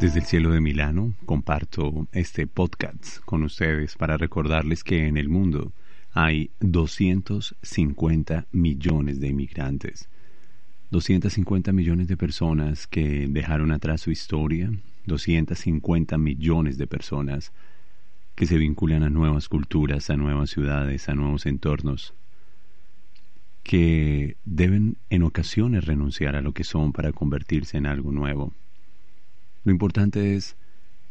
Desde el cielo de Milano comparto este podcast con ustedes para recordarles que en el mundo hay 250 millones de inmigrantes, 250 millones de personas que dejaron atrás su historia, 250 millones de personas que se vinculan a nuevas culturas, a nuevas ciudades, a nuevos entornos, que deben en ocasiones renunciar a lo que son para convertirse en algo nuevo. Lo importante es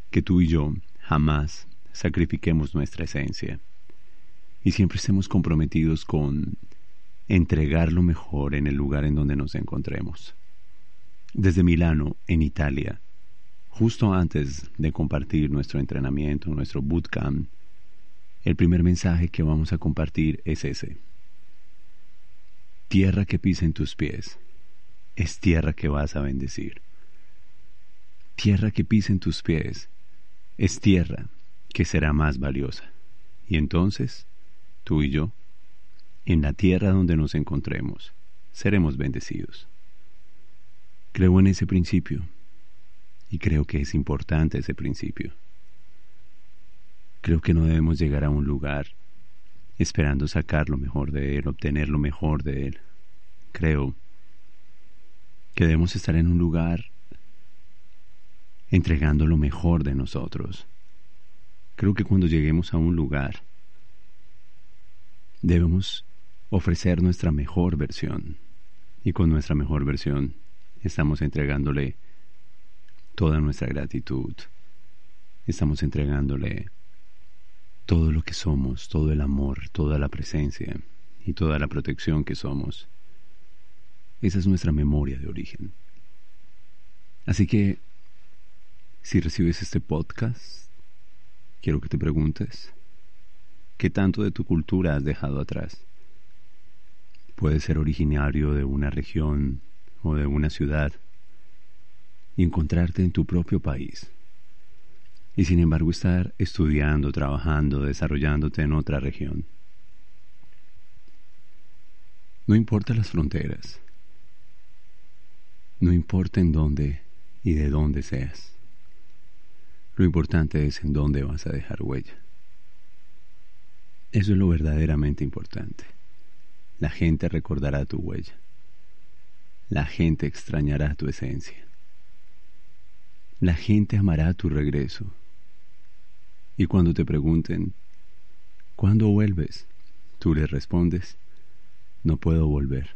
que tú y yo jamás sacrifiquemos nuestra esencia y siempre estemos comprometidos con entregar lo mejor en el lugar en donde nos encontremos. Desde Milano, en Italia, justo antes de compartir nuestro entrenamiento, nuestro bootcamp, el primer mensaje que vamos a compartir es ese. Tierra que pisen tus pies es tierra que vas a bendecir. Tierra que pisen tus pies es tierra que será más valiosa. Y entonces tú y yo, en la tierra donde nos encontremos, seremos bendecidos. Creo en ese principio y creo que es importante ese principio. Creo que no debemos llegar a un lugar esperando sacar lo mejor de él, obtener lo mejor de él. Creo que debemos estar en un lugar entregando lo mejor de nosotros. Creo que cuando lleguemos a un lugar debemos ofrecer nuestra mejor versión. Y con nuestra mejor versión estamos entregándole toda nuestra gratitud. Estamos entregándole todo lo que somos, todo el amor, toda la presencia y toda la protección que somos. Esa es nuestra memoria de origen. Así que, si recibes este podcast, quiero que te preguntes, ¿Qué tanto de tu cultura has dejado atrás? Puedes ser originario de una región o de una ciudad y encontrarte en tu propio país. Y sin embargo estar estudiando, trabajando, desarrollándote en otra región. No importa las fronteras. No importa en dónde y de dónde seas. Lo importante es en dónde vas a dejar huella. Eso es lo verdaderamente importante. La gente recordará tu huella. La gente extrañará tu esencia. La gente amará tu regreso. Y cuando te pregunten, ¿cuándo vuelves? Tú les respondes, no puedo volver.